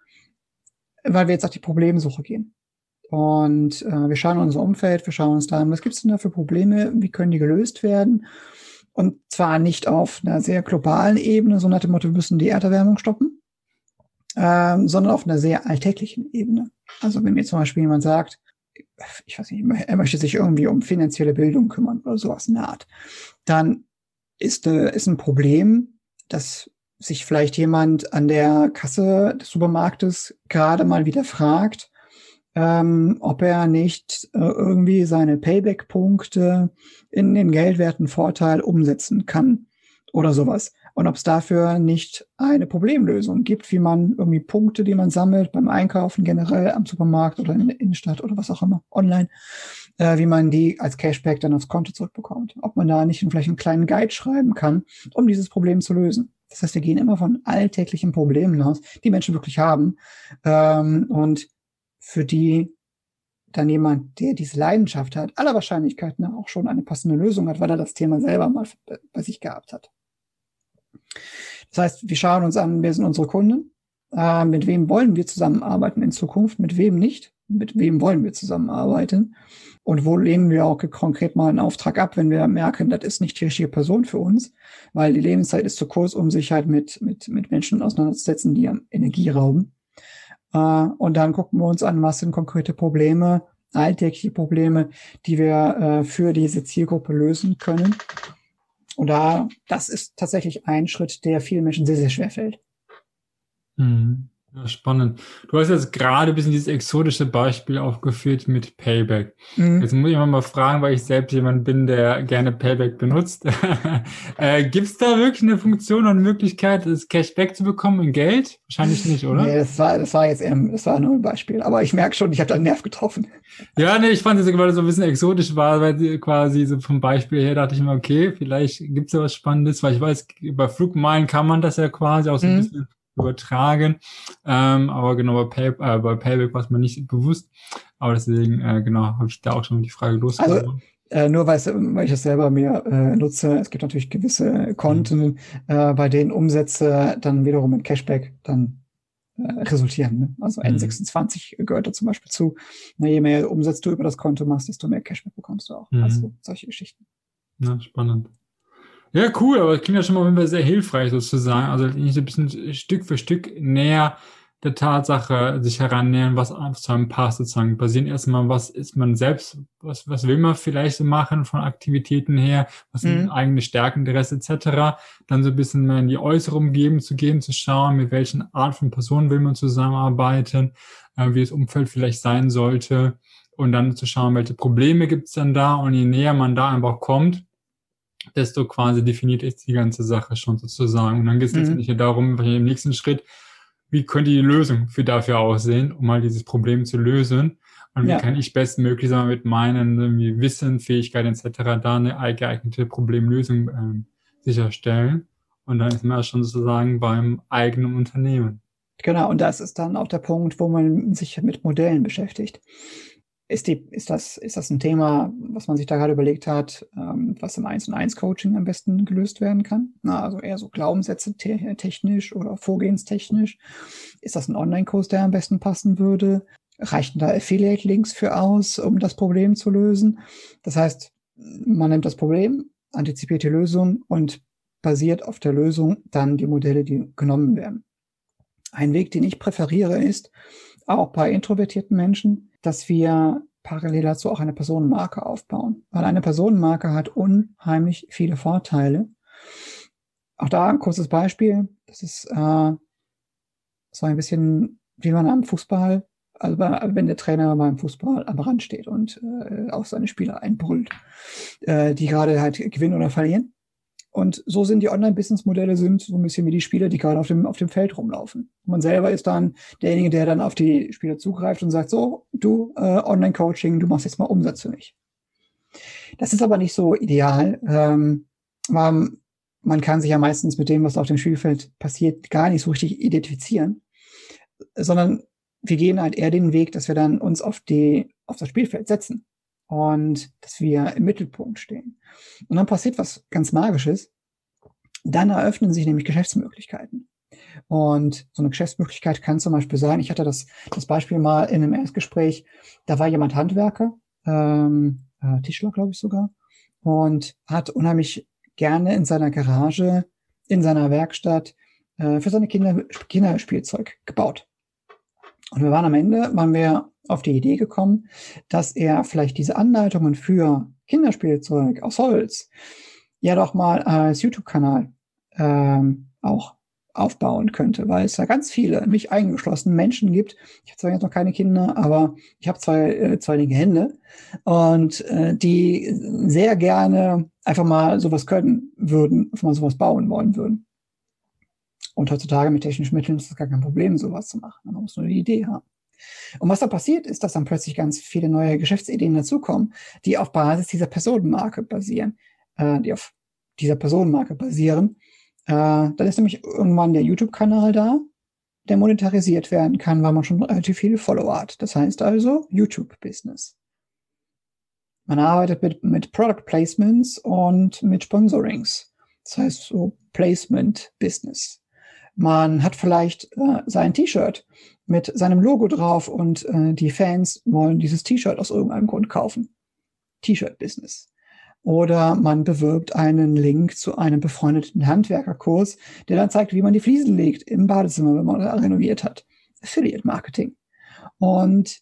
weil wir jetzt auf die Problemsuche gehen. Und äh, wir schauen unser Umfeld, wir schauen uns da an, was gibt es denn da für Probleme, wie können die gelöst werden? Und zwar nicht auf einer sehr globalen Ebene, so nach dem Motto, wir müssen die Erderwärmung stoppen, ähm, sondern auf einer sehr alltäglichen Ebene. Also wenn mir zum Beispiel jemand sagt, ich weiß nicht, er möchte sich irgendwie um finanzielle Bildung kümmern oder sowas in der Art, dann ist, äh, ist ein Problem, dass sich vielleicht jemand an der Kasse des Supermarktes gerade mal wieder fragt, ähm, ob er nicht äh, irgendwie seine Payback-Punkte in den geldwerten Vorteil umsetzen kann oder sowas. Und ob es dafür nicht eine Problemlösung gibt, wie man irgendwie Punkte, die man sammelt beim Einkaufen generell am Supermarkt oder in der Innenstadt oder was auch immer, online, äh, wie man die als Cashback dann aufs Konto zurückbekommt. Ob man da nicht vielleicht einen kleinen Guide schreiben kann, um dieses Problem zu lösen. Das heißt, wir gehen immer von alltäglichen Problemen aus, die Menschen wirklich haben ähm, und für die dann jemand, der diese Leidenschaft hat, aller Wahrscheinlichkeit nach auch schon eine passende Lösung hat, weil er das Thema selber mal bei sich gehabt hat. Das heißt, wir schauen uns an, wer sind unsere Kunden, äh, mit wem wollen wir zusammenarbeiten in Zukunft, mit wem nicht, mit wem wollen wir zusammenarbeiten? Und wo lehnen wir auch konkret mal einen Auftrag ab, wenn wir merken, das ist nicht die richtige Person für uns, weil die Lebenszeit ist zu kurz, um sich halt mit, mit, mit Menschen auseinanderzusetzen, die Energie rauben. Äh, und dann gucken wir uns an, was sind konkrete Probleme, alltägliche Probleme, die wir äh, für diese Zielgruppe lösen können. Und da, das ist tatsächlich ein Schritt, der vielen Menschen sehr, sehr schwer fällt. Mhm. Ja, spannend. Du hast jetzt gerade ein bisschen dieses exotische Beispiel aufgeführt mit Payback. Mhm. Jetzt muss ich mal fragen, weil ich selbst jemand bin, der gerne Payback benutzt. äh, Gibt es da wirklich eine Funktion und eine Möglichkeit, das Cashback zu bekommen in Geld? Wahrscheinlich nicht, oder? Nee, das war, das war jetzt eher, das war nur ein Beispiel. Aber ich merke schon, ich habe da einen Nerv getroffen. Ja, nee, ich fand es, weil das so ein bisschen exotisch war, weil quasi so vom Beispiel her dachte ich mir, okay, vielleicht gibt es ja was Spannendes, weil ich weiß, bei Flugmeilen kann man das ja quasi auch so ein mhm. bisschen übertragen. Ähm, aber genau bei, Pay, äh, bei Payback war es mir nicht bewusst. Aber deswegen, äh, genau, habe ich da auch schon die Frage losgeworden. Also, äh, nur weil ich das selber mir äh, nutze, es gibt natürlich gewisse Konten, mhm. äh, bei denen Umsätze dann wiederum in Cashback dann äh, resultieren. Ne? Also mhm. N26 gehört da zum Beispiel zu. Na, je mehr Umsatz du über das Konto machst, desto mehr Cashback bekommst du auch. Mhm. Also solche Geschichten. Ja, spannend. Ja, cool, aber das klingt ja schon mal auf sehr hilfreich sozusagen. Also nicht so ein bisschen Stück für Stück näher der Tatsache sich herannähern, was zu einem passt sozusagen. Basieren erstmal, was ist man selbst, was, was will man vielleicht so machen von Aktivitäten her, was sind mhm. eigene Stärken, Interesse etc. Dann so ein bisschen mehr in die äußere Umgebung zu gehen, zu schauen, mit welchen Art von Personen will man zusammenarbeiten, äh, wie das Umfeld vielleicht sein sollte und dann zu schauen, welche Probleme gibt's dann da und je näher man da einfach kommt, desto quasi definiert ist die ganze Sache schon sozusagen. Und dann geht es mhm. letztendlich darum, im nächsten Schritt, wie könnte die Lösung für dafür aussehen, um mal dieses Problem zu lösen? Und wie ja. kann ich bestmöglich mit meinen irgendwie Wissen, Fähigkeiten etc. da eine geeignete Problemlösung ähm, sicherstellen? Und dann ist man schon sozusagen beim eigenen Unternehmen. Genau, und das ist dann auch der Punkt, wo man sich mit Modellen beschäftigt. Ist, die, ist, das, ist das ein Thema, was man sich da gerade überlegt hat, ähm, was im 1 und 1 Coaching am besten gelöst werden kann? Na, also eher so Glaubenssätze te technisch oder vorgehenstechnisch. Ist das ein Online-Kurs, der am besten passen würde? Reichen da Affiliate-Links für aus, um das Problem zu lösen? Das heißt, man nimmt das Problem, antizipiert die Lösung und basiert auf der Lösung dann die Modelle, die genommen werden. Ein Weg, den ich präferiere, ist, auch bei introvertierten Menschen, dass wir parallel dazu auch eine Personenmarke aufbauen. Weil eine Personenmarke hat unheimlich viele Vorteile. Auch da ein kurzes Beispiel. Das ist äh, so ein bisschen, wie man am Fußball, also wenn der Trainer beim Fußball am Rand steht und äh, auf seine Spieler einbrüllt, äh, die gerade halt gewinnen oder verlieren. Und so sind die Online-Business-Modelle sind so ein bisschen wie die Spieler, die gerade auf dem, auf dem Feld rumlaufen. Man selber ist dann derjenige, der dann auf die Spieler zugreift und sagt, so, du, äh, Online-Coaching, du machst jetzt mal Umsatz für mich. Das ist aber nicht so ideal. Ähm, man, man kann sich ja meistens mit dem, was auf dem Spielfeld passiert, gar nicht so richtig identifizieren, sondern wir gehen halt eher den Weg, dass wir dann uns auf die, auf das Spielfeld setzen und dass wir im Mittelpunkt stehen. Und dann passiert was ganz Magisches. Dann eröffnen sich nämlich Geschäftsmöglichkeiten. Und so eine Geschäftsmöglichkeit kann zum Beispiel sein, ich hatte das, das Beispiel mal in einem Erstgespräch, da war jemand Handwerker, ähm, äh, Tischler glaube ich sogar, und hat unheimlich gerne in seiner Garage, in seiner Werkstatt äh, für seine Kinder Kinderspielzeug gebaut. Und wir waren am Ende, waren wir auf die Idee gekommen, dass er vielleicht diese Anleitungen für Kinderspielzeug aus Holz ja doch mal als YouTube-Kanal ähm, auch aufbauen könnte, weil es da ganz viele, mich eingeschlossen, Menschen gibt. Ich habe zwar jetzt noch keine Kinder, aber ich habe zwei, äh, zwei linke Hände und äh, die sehr gerne einfach mal sowas können würden, einfach mal sowas bauen wollen würden. Und heutzutage mit technischen Mitteln ist es gar kein Problem, sowas zu machen. Man muss nur die Idee haben. Und was da passiert, ist, dass dann plötzlich ganz viele neue Geschäftsideen dazukommen, die auf Basis dieser Personenmarke basieren, äh, die auf dieser Personenmarke basieren äh, dann ist nämlich irgendwann der YouTube-Kanal da, der monetarisiert werden kann, weil man schon relativ viele Follower hat. Das heißt also YouTube-Business. Man arbeitet mit, mit Product Placements und mit Sponsorings. Das heißt so Placement-Business. Man hat vielleicht äh, sein T-Shirt mit seinem Logo drauf und äh, die Fans wollen dieses T-Shirt aus irgendeinem Grund kaufen. T-Shirt-Business. Oder man bewirbt einen Link zu einem befreundeten Handwerkerkurs, der dann zeigt, wie man die Fliesen legt im Badezimmer, wenn man renoviert hat. Affiliate Marketing. Und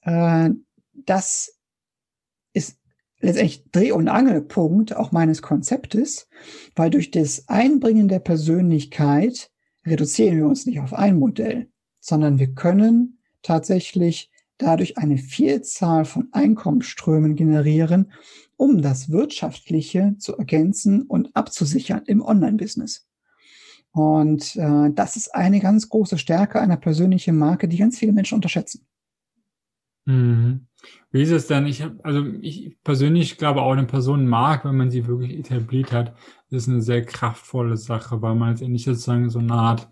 äh, das letztendlich Dreh- und Angelpunkt auch meines Konzeptes, weil durch das Einbringen der Persönlichkeit reduzieren wir uns nicht auf ein Modell, sondern wir können tatsächlich dadurch eine Vielzahl von Einkommensströmen generieren, um das Wirtschaftliche zu ergänzen und abzusichern im Online-Business. Und äh, das ist eine ganz große Stärke einer persönlichen Marke, die ganz viele Menschen unterschätzen. Mhm. Wie ist es denn? Ich habe, also ich persönlich glaube auch eine Person mag, wenn man sie wirklich etabliert hat, ist eine sehr kraftvolle Sache, weil man letztendlich sozusagen so eine Art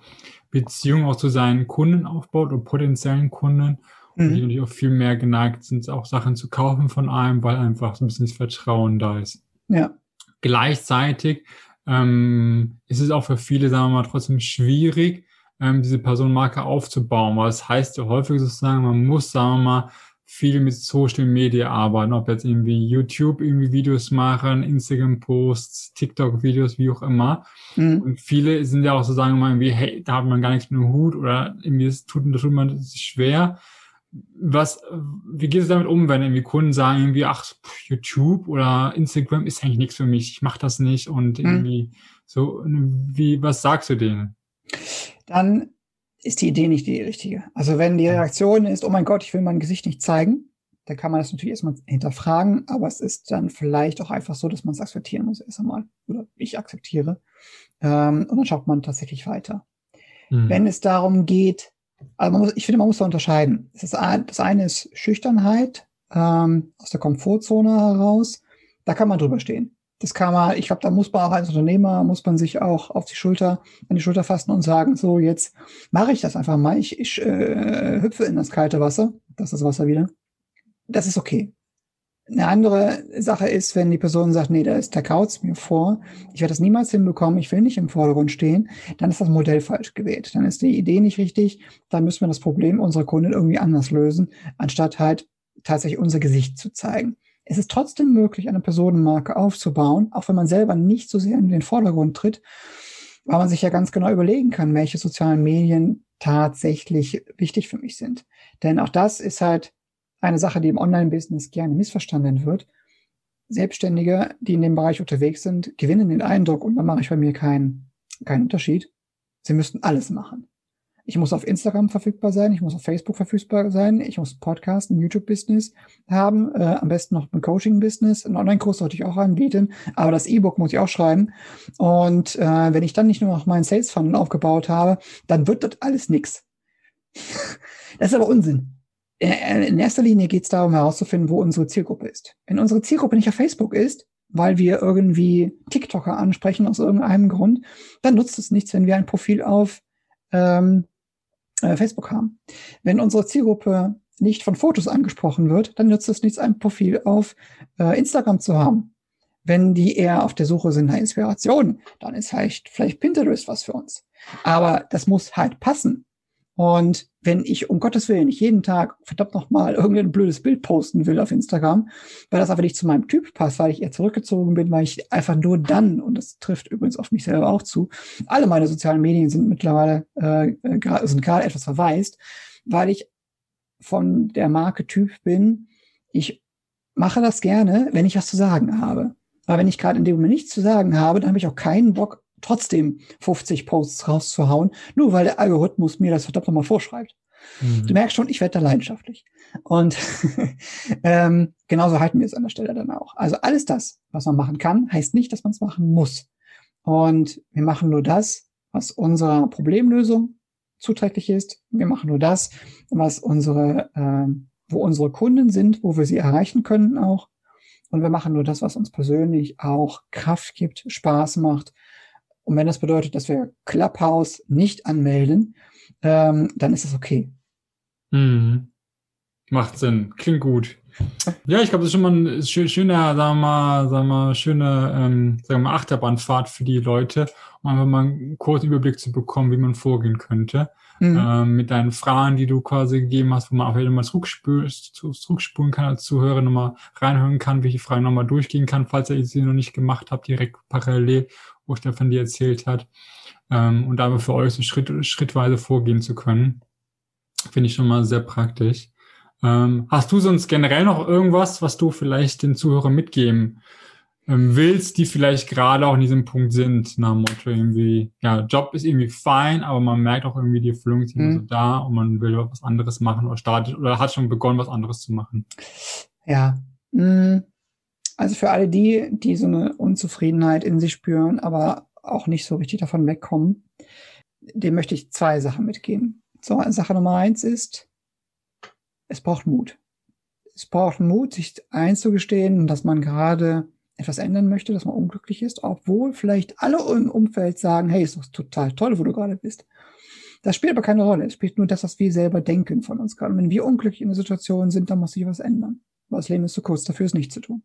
Beziehung auch zu seinen Kunden aufbaut oder potenziellen Kunden mhm. die natürlich auch viel mehr geneigt sind, auch Sachen zu kaufen von einem, weil einfach so ein bisschen das Vertrauen da ist. Ja. Gleichzeitig ähm, ist es auch für viele, sagen wir mal, trotzdem schwierig, ähm, diese Personenmarke aufzubauen, weil es das heißt ja häufig sozusagen, man muss, sagen wir mal, viel mit Social Media arbeiten, ob jetzt irgendwie YouTube irgendwie Videos machen, Instagram Posts, TikTok Videos, wie auch immer. Mhm. Und viele sind ja auch so sagen mal irgendwie, hey, da hat man gar nichts mit dem Hut oder irgendwie das tut, das tut man sich schwer was, wie geht es damit um, wenn irgendwie Kunden sagen irgendwie, ach, YouTube oder Instagram ist eigentlich nichts für mich, ich mache das nicht und hm. irgendwie hm. so, wie, was sagst du denen? Dann ist die Idee nicht die richtige. Also wenn die Reaktion ist, oh mein Gott, ich will mein Gesicht nicht zeigen, dann kann man das natürlich erstmal hinterfragen, aber es ist dann vielleicht auch einfach so, dass man es akzeptieren muss erst einmal. Oder ich akzeptiere. Ähm, und dann schaut man tatsächlich weiter. Mhm. Wenn es darum geht, also muss, ich finde, man muss da unterscheiden. Das, ist, das eine ist Schüchternheit ähm, aus der Komfortzone heraus. Da kann man drüber stehen. Das kann man, ich glaube, da muss man auch als Unternehmer, muss man sich auch auf die Schulter, an die Schulter fassen und sagen, so, jetzt mache ich das einfach mal. Ich, ich äh, hüpfe in das kalte Wasser. Das ist das Wasser wieder. Das ist okay. Eine andere Sache ist, wenn die Person sagt, nee, da ist der Kauz mir vor, ich werde das niemals hinbekommen, ich will nicht im Vordergrund stehen, dann ist das Modell falsch gewählt. Dann ist die Idee nicht richtig, dann müssen wir das Problem unserer Kunden irgendwie anders lösen, anstatt halt tatsächlich unser Gesicht zu zeigen. Es ist trotzdem möglich, eine Personenmarke aufzubauen, auch wenn man selber nicht so sehr in den Vordergrund tritt, weil man sich ja ganz genau überlegen kann, welche sozialen Medien tatsächlich wichtig für mich sind. Denn auch das ist halt eine Sache, die im Online-Business gerne missverstanden wird. Selbstständige, die in dem Bereich unterwegs sind, gewinnen den Eindruck, und da mache ich bei mir keinen keinen Unterschied, sie müssten alles machen. Ich muss auf Instagram verfügbar sein, ich muss auf Facebook verfügbar sein, ich muss Podcast, ein YouTube-Business haben, äh, am besten noch ein Coaching-Business, einen Online-Kurs sollte ich auch anbieten, aber das E-Book muss ich auch schreiben. Und äh, wenn ich dann nicht nur noch meinen Sales-Funnel aufgebaut habe, dann wird das alles nix. das ist aber Unsinn. Äh, in erster Linie geht es darum herauszufinden, wo unsere Zielgruppe ist. Wenn unsere Zielgruppe nicht auf Facebook ist, weil wir irgendwie TikToker ansprechen aus irgendeinem Grund, dann nutzt es nichts, wenn wir ein Profil auf ähm, äh, Facebook haben. Wenn unsere Zielgruppe nicht von Fotos angesprochen wird, dann nützt es nichts, ein Profil auf äh, Instagram zu haben. Wenn die eher auf der Suche sind nach Inspiration, dann ist halt vielleicht Pinterest was für uns. Aber das muss halt passen. Und wenn ich um Gottes Willen nicht jeden Tag verdammt nochmal irgendein blödes Bild posten will auf Instagram, weil das aber nicht zu meinem Typ passt, weil ich eher zurückgezogen bin, weil ich einfach nur dann, und das trifft übrigens auf mich selber auch zu, alle meine sozialen Medien sind mittlerweile äh, äh sind gerade etwas verwaist, weil ich von der Marke Typ bin, ich mache das gerne, wenn ich was zu sagen habe. Aber wenn ich gerade in dem Moment nichts zu sagen habe, dann habe ich auch keinen Bock, trotzdem 50 Posts rauszuhauen, nur weil der Algorithmus mir das verdammt nochmal vorschreibt. Mhm. Du merkst schon, ich werde da leidenschaftlich. Und ähm, genauso halten wir es an der Stelle dann auch. Also alles das, was man machen kann, heißt nicht, dass man es machen muss. Und wir machen nur das, was unserer Problemlösung zuträglich ist. Wir machen nur das, was unsere, äh, wo unsere Kunden sind, wo wir sie erreichen können auch. Und wir machen nur das, was uns persönlich auch Kraft gibt, Spaß macht. Und wenn das bedeutet, dass wir Clubhouse nicht anmelden, ähm, dann ist das okay. Mhm. Macht Sinn. Klingt gut. Ja, ich glaube, das ist schon mal ein schöner, sagen wir mal, sagen wir mal, schöne, ähm, sagen wir mal, Achterbahnfahrt für die Leute, um einfach mal einen kurzen Überblick zu bekommen, wie man vorgehen könnte. Mhm. Ähm, mit deinen Fragen, die du quasi gegeben hast, wo man auch wieder mal zurückspulen, kann als Zuhörer, nochmal reinhören kann, welche Fragen nochmal durchgehen kann, falls ihr sie noch nicht gemacht habt, direkt parallel, wo Stefan dir erzählt hat. Ähm, und aber für euch so Schritt, schrittweise vorgehen zu können, finde ich schon mal sehr praktisch. Ähm, hast du sonst generell noch irgendwas, was du vielleicht den Zuhörern mitgeben willst, die vielleicht gerade auch in diesem Punkt sind, nach dem Motto irgendwie, ja, Job ist irgendwie fein, aber man merkt auch irgendwie, die Erfüllung ist immer mhm. so da und man will was anderes machen oder startet oder hat schon begonnen, was anderes zu machen. Ja. Mhm. Also für alle die, die so eine Unzufriedenheit in sich spüren, aber auch nicht so richtig davon wegkommen, dem möchte ich zwei Sachen mitgeben. So, Sache Nummer eins ist, es braucht Mut. Es braucht Mut, sich einzugestehen, dass man gerade etwas ändern möchte, dass man unglücklich ist, obwohl vielleicht alle im Umfeld sagen, hey, ist doch total toll, wo du gerade bist. Das spielt aber keine Rolle. Es spielt nur das, was wir selber denken von uns gerade. Und wenn wir unglücklich in der Situation sind, dann muss sich was ändern. Weil das Leben ist zu kurz dafür, es nicht zu tun.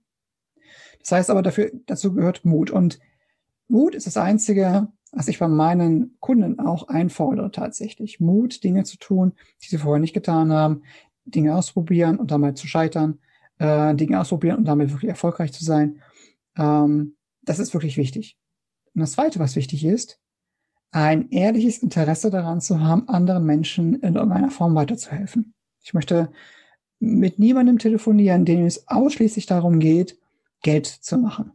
Das heißt aber dafür, dazu gehört Mut. Und Mut ist das einzige, was ich bei meinen Kunden auch einfordere tatsächlich. Mut, Dinge zu tun, die sie vorher nicht getan haben, Dinge ausprobieren und damit zu scheitern, äh, Dinge ausprobieren und damit wirklich erfolgreich zu sein. Ähm, das ist wirklich wichtig. Und das Zweite, was wichtig ist, ein ehrliches Interesse daran zu haben, anderen Menschen in irgendeiner Form weiterzuhelfen. Ich möchte mit niemandem telefonieren, dem es ausschließlich darum geht, Geld zu machen.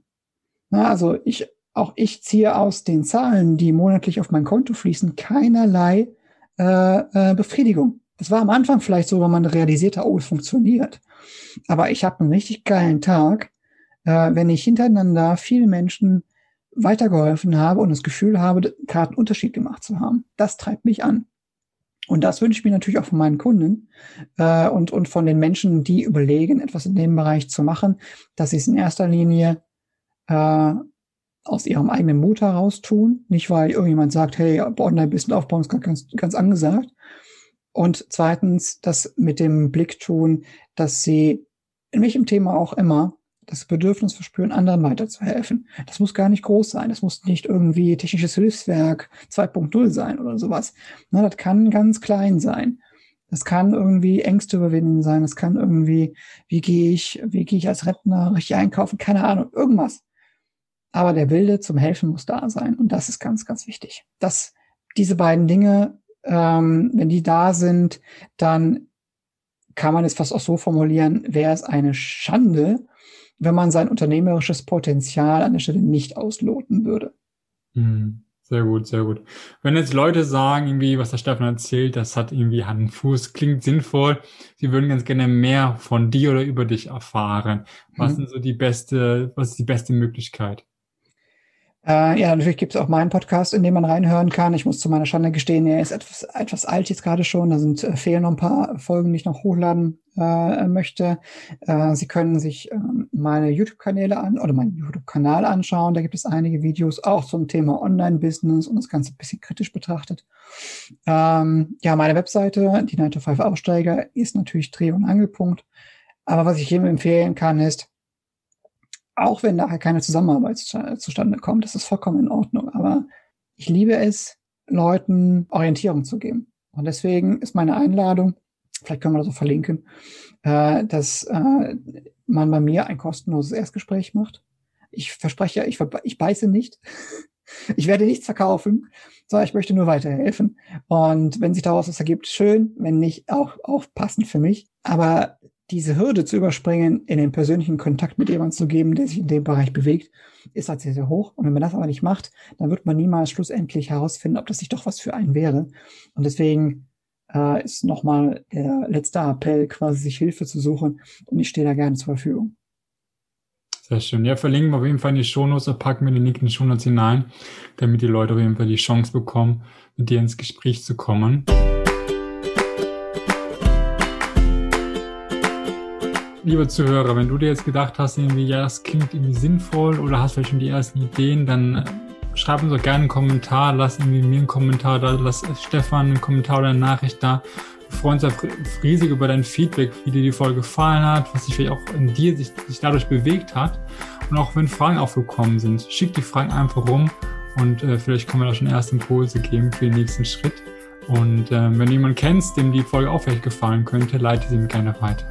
Na, also ich, auch ich ziehe aus den Zahlen, die monatlich auf mein Konto fließen, keinerlei äh, äh, Befriedigung. Das war am Anfang vielleicht so, wenn man realisierte, oh, es funktioniert. Aber ich habe einen richtig geilen Tag, äh, wenn ich hintereinander vielen Menschen weitergeholfen habe und das Gefühl habe, einen Unterschied gemacht zu haben. Das treibt mich an. Und das wünsche ich mir natürlich auch von meinen Kunden äh, und, und von den Menschen, die überlegen, etwas in dem Bereich zu machen, dass sie es in erster Linie äh, aus ihrem eigenen Mut heraus tun. Nicht, weil irgendjemand sagt, hey, Online-Business aufbauen ist ganz, ganz angesagt. Und zweitens, das mit dem Blick tun, dass sie in welchem Thema auch immer das Bedürfnis verspüren, anderen weiterzuhelfen. Das muss gar nicht groß sein. Das muss nicht irgendwie technisches Hilfswerk 2.0 sein oder sowas. Na, das kann ganz klein sein. Das kann irgendwie Ängste überwinden sein. Das kann irgendwie, wie gehe ich, wie gehe ich als Rentner richtig einkaufen? Keine Ahnung, irgendwas. Aber der Wilde zum Helfen muss da sein. Und das ist ganz, ganz wichtig. Dass diese beiden Dinge, ähm, wenn die da sind, dann kann man es fast auch so formulieren, wäre es eine Schande, wenn man sein unternehmerisches Potenzial an der Stelle nicht ausloten würde. Hm, sehr gut, sehr gut. Wenn jetzt Leute sagen, irgendwie, was der Stefan erzählt, das hat irgendwie Hand und Fuß, klingt sinnvoll, sie würden ganz gerne mehr von dir oder über dich erfahren. Was mhm. sind so die beste, was ist die beste Möglichkeit? Äh, ja, natürlich gibt es auch meinen Podcast, in dem man reinhören kann. Ich muss zu meiner Schande gestehen, er ist etwas, etwas alt jetzt gerade schon. Da sind äh, fehlen noch ein paar Folgen, die ich noch hochladen äh, möchte. Äh, Sie können sich äh, meine YouTube-Kanäle an oder meinen YouTube-Kanal anschauen. Da gibt es einige Videos auch zum Thema Online-Business und das Ganze ein bisschen kritisch betrachtet. Ähm, ja, meine Webseite, die 9 to 5 Aussteiger, ist natürlich Dreh- und Angelpunkt. Aber was ich jedem empfehlen kann, ist, auch wenn nachher keine Zusammenarbeit zustande kommt, das ist vollkommen in Ordnung. Aber ich liebe es, Leuten Orientierung zu geben. Und deswegen ist meine Einladung, vielleicht können wir das so verlinken, äh, dass äh, man bei mir ein kostenloses Erstgespräch macht. Ich verspreche, ich, ich beiße nicht. Ich werde nichts verkaufen, sondern ich möchte nur weiterhelfen. Und wenn sich daraus was ergibt, schön. Wenn nicht, auch, auch passend für mich. Aber diese Hürde zu überspringen, in den persönlichen Kontakt mit jemandem zu geben, der sich in dem Bereich bewegt, ist halt sehr, sehr hoch. Und wenn man das aber nicht macht, dann wird man niemals schlussendlich herausfinden, ob das nicht doch was für einen wäre. Und deswegen äh, ist nochmal der letzte Appell, quasi sich Hilfe zu suchen. Und ich stehe da gerne zur Verfügung. Sehr schön. Ja, verlinken wir auf jeden Fall in die Shownotes und packen wir den Link in die Shownotes hinein, damit die Leute auf jeden Fall die Chance bekommen, mit dir ins Gespräch zu kommen. Lieber Zuhörer, wenn du dir jetzt gedacht hast, irgendwie, ja, das klingt irgendwie sinnvoll oder hast vielleicht schon die ersten Ideen, dann äh, schreib uns doch gerne einen Kommentar, lass irgendwie mir einen Kommentar da, lass Stefan einen Kommentar oder eine Nachricht da. Wir freuen uns riesig über dein Feedback, wie dir die Folge gefallen hat, was sich vielleicht auch in dir sich, sich dadurch bewegt hat. Und auch wenn Fragen aufgekommen sind, schick die Fragen einfach rum und äh, vielleicht können wir da schon erste Impulse geben für den nächsten Schritt. Und äh, wenn du jemanden kennst, dem die Folge auch vielleicht gefallen könnte, leite sie ihm gerne weiter.